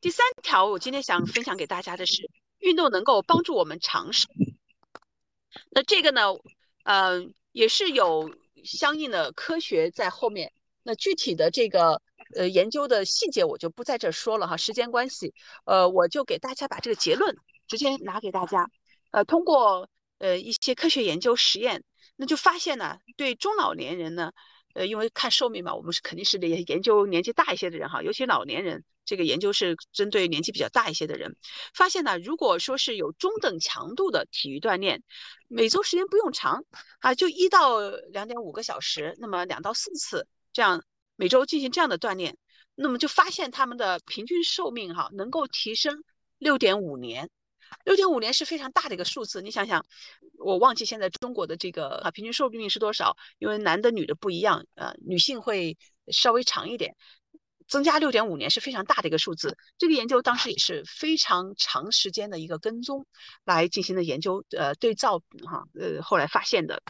第三条，我今天想分享给大家的是，运动能够帮助我们长寿。那这个呢，呃，也是有相应的科学在后面。那具体的这个呃研究的细节，我就不在这说了哈，时间关系，呃，我就给大家把这个结论直接拿给大家。呃，通过呃一些科学研究实验，那就发现呢，对中老年人呢。呃，因为看寿命嘛，我们是肯定是得研究年纪大一些的人哈，尤其老年人，这个研究是针对年纪比较大一些的人。发现呢，如果说是有中等强度的体育锻炼，每周时间不用长啊，就一到两点五个小时，那么两到四次这样每周进行这样的锻炼，那么就发现他们的平均寿命哈能够提升六点五年。六点五年是非常大的一个数字，你想想，我忘记现在中国的这个啊平均寿命是多少？因为男的女的不一样，呃，女性会稍微长一点，增加六点五年是非常大的一个数字。这个研究当时也是非常长时间的一个跟踪来进行的研究，呃，对照哈，呃，后来发现的。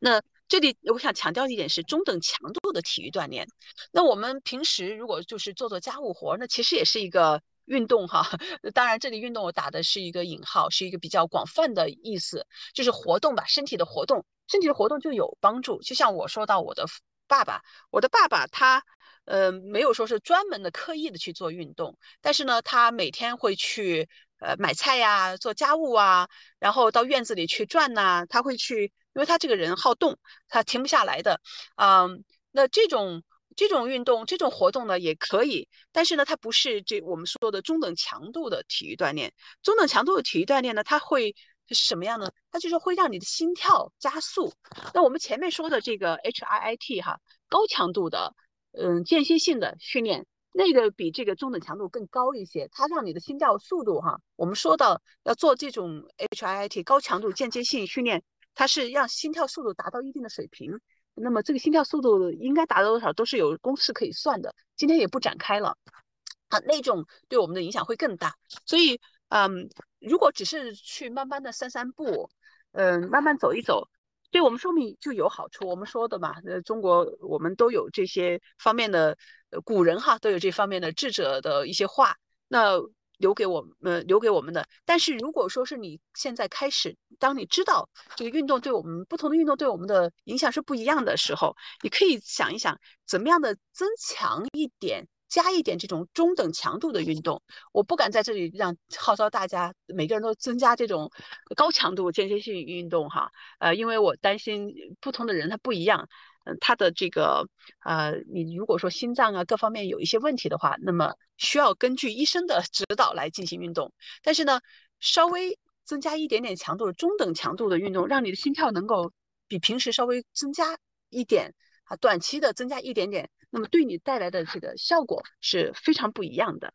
那这里我想强调一点是中等强度的体育锻炼。那我们平时如果就是做做家务活，那其实也是一个。运动哈，当然这里运动我打的是一个引号，是一个比较广泛的意思，就是活动吧，身体的活动，身体的活动就有帮助。就像我说到我的爸爸，我的爸爸他呃没有说是专门的刻意的去做运动，但是呢，他每天会去呃买菜呀，做家务啊，然后到院子里去转呐，他会去，因为他这个人好动，他停不下来的，嗯，那这种。这种运动、这种活动呢也可以，但是呢，它不是这我们说的中等强度的体育锻炼。中等强度的体育锻炼呢，它会是什么样呢？它就是会让你的心跳加速。那我们前面说的这个 HIIT 哈，高强度的嗯间歇性的训练，那个比这个中等强度更高一些，它让你的心跳速度哈，我们说到要做这种 HIIT 高强度间歇性训练，它是让心跳速度达到一定的水平。那么这个心跳速度应该达到多少，都是有公式可以算的。今天也不展开了啊，那种对我们的影响会更大。所以，嗯，如果只是去慢慢的散散步，嗯，慢慢走一走，对我们寿命就有好处。我们说的嘛，呃，中国我们都有这些方面的，古人哈都有这方面的智者的一些话。那留给我们，留给我们的。但是如果说是你现在开始，当你知道这个运动对我们不同的运动对我们的影响是不一样的时候，你可以想一想，怎么样的增强一点，加一点这种中等强度的运动。我不敢在这里让号召大家每个人都增加这种高强度间歇性运动哈，呃，因为我担心不同的人他不一样。嗯，他的这个呃，你如果说心脏啊各方面有一些问题的话，那么需要根据医生的指导来进行运动。但是呢，稍微增加一点点强度，中等强度的运动，让你的心跳能够比平时稍微增加一点啊，短期的增加一点点，那么对你带来的这个效果是非常不一样的。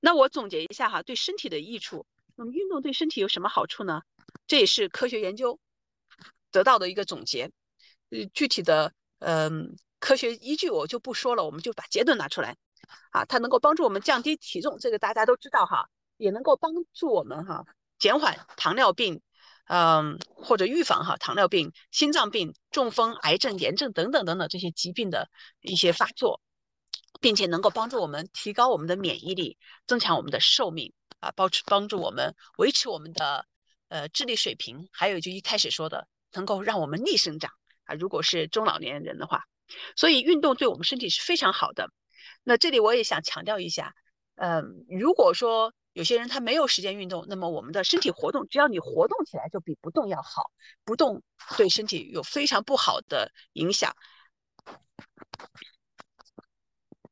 那我总结一下哈，对身体的益处，那么运动对身体有什么好处呢？这也是科学研究得到的一个总结。呃，具体的嗯科学依据我就不说了，我们就把结论拿出来啊。它能够帮助我们降低体重，这个大家都知道哈，也能够帮助我们哈减缓糖尿病，嗯或者预防哈糖尿病、心脏病、中风、癌症、炎症等等等等这些疾病的一些发作，并且能够帮助我们提高我们的免疫力，增强我们的寿命啊，帮帮助我们维持我们的呃智力水平，还有就一开始说的，能够让我们逆生长。啊，如果是中老年人的话，所以运动对我们身体是非常好的。那这里我也想强调一下，嗯，如果说有些人他没有时间运动，那么我们的身体活动，只要你活动起来，就比不动要好。不动对身体有非常不好的影响。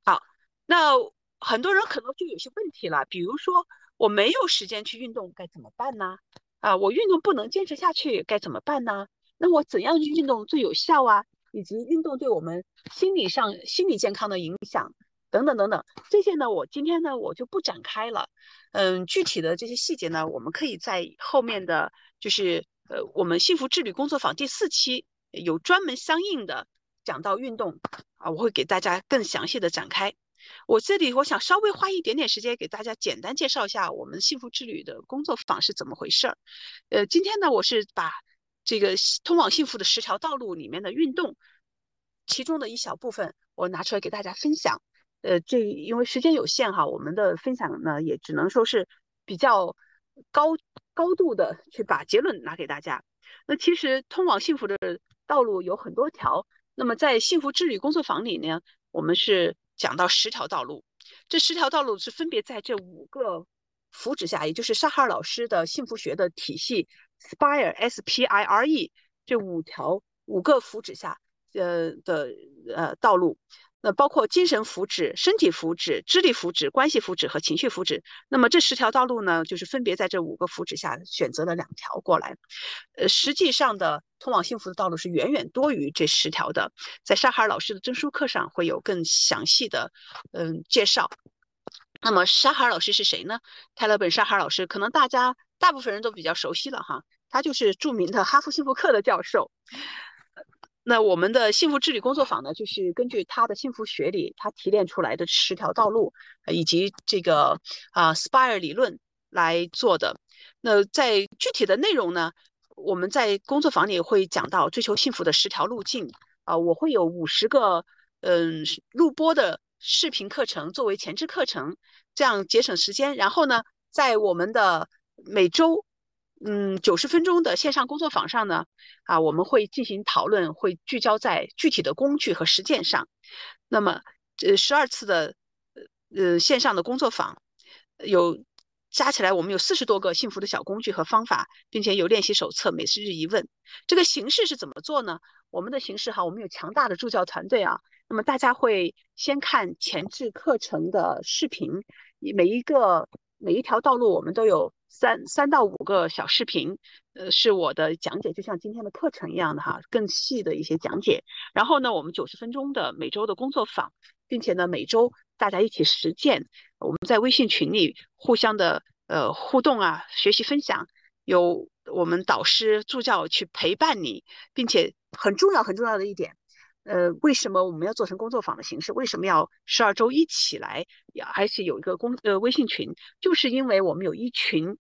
好，那很多人可能就有些问题了，比如说我没有时间去运动，该怎么办呢？啊，我运动不能坚持下去，该怎么办呢？那我怎样去运动最有效啊？以及运动对我们心理上心理健康的影响等等等等，这些呢，我今天呢我就不展开了。嗯，具体的这些细节呢，我们可以在后面的就是呃我们幸福之旅工作坊第四期有专门相应的讲到运动啊，我会给大家更详细的展开。我这里我想稍微花一点点时间给大家简单介绍一下我们幸福之旅的工作坊是怎么回事儿。呃，今天呢，我是把。这个通往幸福的十条道路里面的运动，其中的一小部分，我拿出来给大家分享。呃，这因为时间有限哈，我们的分享呢也只能说是比较高高度的去把结论拿给大家。那其实通往幸福的道路有很多条，那么在幸福之旅工作坊里呢，我们是讲到十条道路，这十条道路是分别在这五个福祉下，也就是沙哈尔老师的幸福学的体系 Spire S P I R E 这五条五个福祉下，呃的呃道路。那包括精神福祉、身体福祉、智力福祉、关系福祉和情绪福祉。那么这十条道路呢，就是分别在这五个福祉下选择了两条过来。呃，实际上的通往幸福的道路是远远多于这十条的。在沙哈尔老师的证书课上会有更详细的嗯介绍。那么沙哈尔老师是谁呢？泰勒本沙哈尔老师可能大家大部分人都比较熟悉了哈，他就是著名的哈佛幸福课的教授。那我们的幸福之旅工作坊呢，就是根据他的幸福学里他提炼出来的十条道路，呃以及这个啊 Spire 理论来做的。那在具体的内容呢，我们在工作坊里会讲到追求幸福的十条路径啊，我会有五十个嗯录播的视频课程作为前置课程，这样节省时间。然后呢，在我们的每周。嗯，九十分钟的线上工作坊上呢，啊，我们会进行讨论，会聚焦在具体的工具和实践上。那么，呃，十二次的呃呃线上的工作坊，有加起来我们有四十多个幸福的小工具和方法，并且有练习手册，每次日一问。这个形式是怎么做呢？我们的形式哈，我们有强大的助教团队啊。那么大家会先看前置课程的视频，每一个每一条道路我们都有。三三到五个小视频，呃，是我的讲解，就像今天的课程一样的哈，更细的一些讲解。然后呢，我们九十分钟的每周的工作坊，并且呢，每周大家一起实践。我们在微信群里互相的呃互动啊，学习分享，有我们导师助教去陪伴你，并且很重要很重要的一点。呃，为什么我们要做成工作坊的形式？为什么要十二周一起来，而且有一个工呃微信群？就是因为我们有一群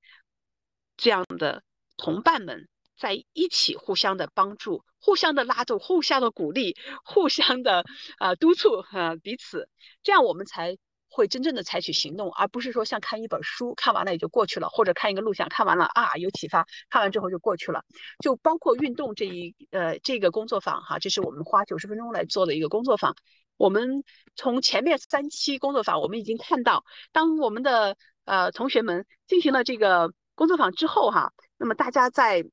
这样的同伴们在一起，互相的帮助，互相的拉动，互相的鼓励，互相的啊督促啊彼此，这样我们才。会真正的采取行动，而不是说像看一本书，看完了也就过去了，或者看一个录像，看完了啊有启发，看完之后就过去了。就包括运动这一呃这个工作坊哈，这是我们花九十分钟来做的一个工作坊。我们从前面三期工作坊，我们已经看到，当我们的呃同学们进行了这个工作坊之后哈，那么大家在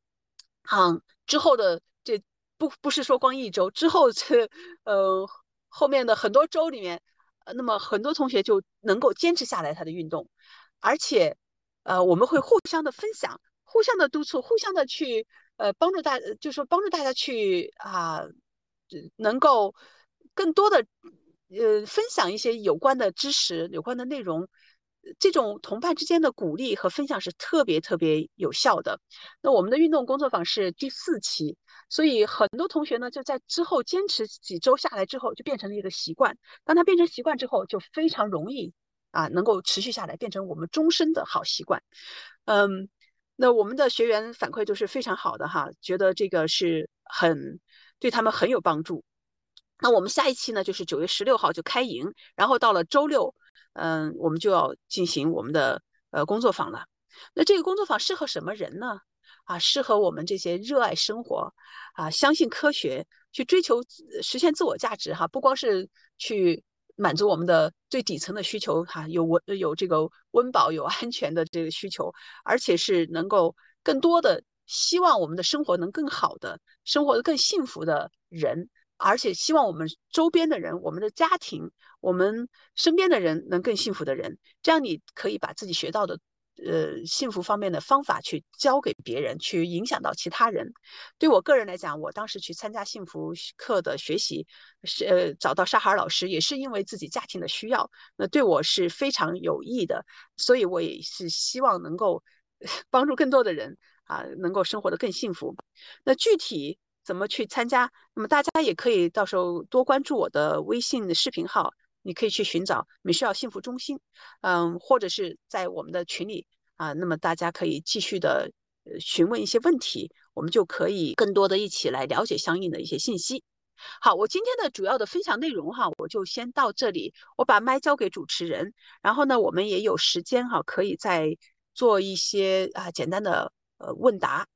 嗯之后的这不不是说光一周之后这呃后面的很多周里面。那么很多同学就能够坚持下来他的运动，而且，呃，我们会互相的分享，互相的督促，互相的去呃帮助大，就是说帮助大家去啊，能够更多的呃分享一些有关的知识、有关的内容。这种同伴之间的鼓励和分享是特别特别有效的。那我们的运动工作坊是第四期，所以很多同学呢就在之后坚持几周下来之后，就变成了一个习惯。当他变成习惯之后，就非常容易啊能够持续下来，变成我们终身的好习惯。嗯，那我们的学员反馈都是非常好的哈，觉得这个是很对他们很有帮助。那我们下一期呢就是九月十六号就开营，然后到了周六。嗯，我们就要进行我们的呃工作坊了。那这个工作坊适合什么人呢？啊，适合我们这些热爱生活啊，相信科学，去追求实现自我价值哈。不光是去满足我们的最底层的需求哈，有温有这个温饱有安全的这个需求，而且是能够更多的希望我们的生活能更好的生活的更幸福的人。而且希望我们周边的人、我们的家庭、我们身边的人能更幸福的人，这样你可以把自己学到的，呃，幸福方面的方法去教给别人，去影响到其他人。对我个人来讲，我当时去参加幸福课的学习，是呃找到沙哈尔老师，也是因为自己家庭的需要，那对我是非常有益的。所以我也是希望能够 帮助更多的人啊，能够生活的更幸福。那具体。怎么去参加？那么大家也可以到时候多关注我的微信的视频号，你可以去寻找美需要幸福中心，嗯，或者是在我们的群里啊，那么大家可以继续的询问一些问题，我们就可以更多的一起来了解相应的一些信息。好，我今天的主要的分享内容哈，我就先到这里。我把麦交给主持人，然后呢，我们也有时间哈，可以再做一些啊简单的呃问答。